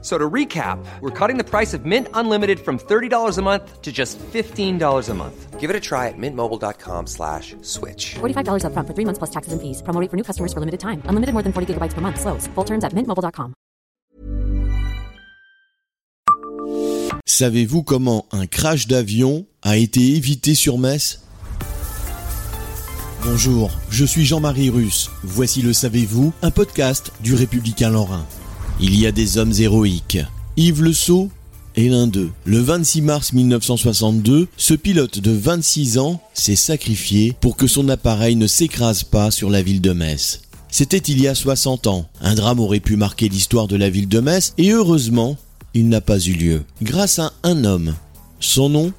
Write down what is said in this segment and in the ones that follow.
So to recap, we're cutting the price of Mint Unlimited from $30 a month to just $15 a month. Give it a try at mintmobile.com slash switch. $45 upfront for three months plus taxes and fees. Promo rate for new customers for limited time. Unlimited more than 40 gigabytes per month. Slows. Full terms at mintmobile.com. Savez-vous comment un crash d'avion a été évité sur Metz? Bonjour, je suis Jean-Marie Russe. Voici le Savez-vous, un podcast du Républicain Lorrain. Il y a des hommes héroïques. Yves Le Sceau est l'un d'eux. Le 26 mars 1962, ce pilote de 26 ans s'est sacrifié pour que son appareil ne s'écrase pas sur la ville de Metz. C'était il y a 60 ans. Un drame aurait pu marquer l'histoire de la ville de Metz et heureusement, il n'a pas eu lieu. Grâce à un homme. Son nom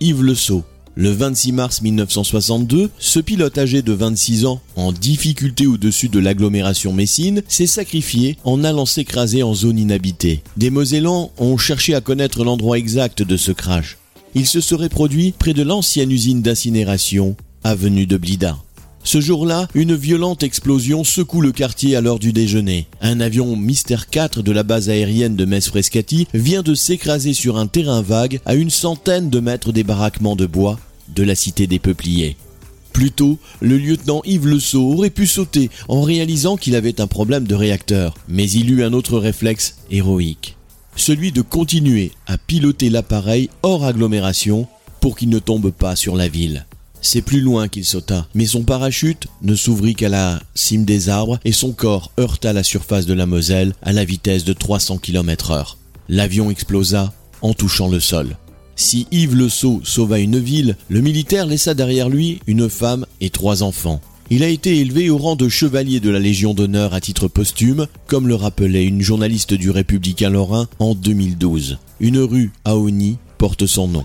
Yves Le Sceau. Le 26 mars 1962, ce pilote âgé de 26 ans, en difficulté au-dessus de l'agglomération messine, s'est sacrifié en allant s'écraser en zone inhabitée. Des Mosellans ont cherché à connaître l'endroit exact de ce crash. Il se serait produit près de l'ancienne usine d'incinération, avenue de Blida. Ce jour-là, une violente explosion secoue le quartier à l'heure du déjeuner. Un avion Mister 4 de la base aérienne de Metz-Frescati vient de s'écraser sur un terrain vague à une centaine de mètres des baraquements de bois de la cité des Peupliers. Plus tôt, le lieutenant Yves Le Sceau aurait pu sauter en réalisant qu'il avait un problème de réacteur, mais il eut un autre réflexe héroïque. Celui de continuer à piloter l'appareil hors agglomération pour qu'il ne tombe pas sur la ville. C'est plus loin qu'il sauta, mais son parachute ne s'ouvrit qu'à la cime des arbres et son corps heurta la surface de la Moselle à la vitesse de 300 km heure. L'avion explosa en touchant le sol. Si Yves Le Sceau sauva une ville, le militaire laissa derrière lui une femme et trois enfants. Il a été élevé au rang de chevalier de la Légion d'honneur à titre posthume, comme le rappelait une journaliste du Républicain Lorrain en 2012. Une rue à porte son nom.